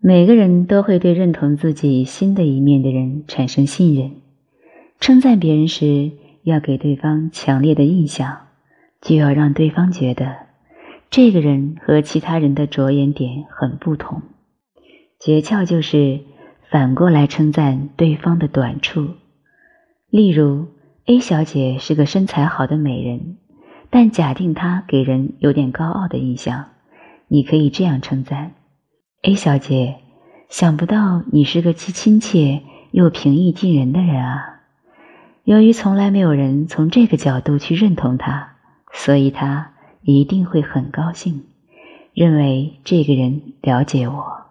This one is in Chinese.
每个人都会对认同自己新的一面的人产生信任。称赞别人时，要给对方强烈的印象，就要让对方觉得这个人和其他人的着眼点很不同。诀窍就是反过来称赞对方的短处。例如，A 小姐是个身材好的美人，但假定她给人有点高傲的印象，你可以这样称赞：A 小姐，想不到你是个既亲切又平易近人的人啊。由于从来没有人从这个角度去认同他，所以他一定会很高兴，认为这个人了解我。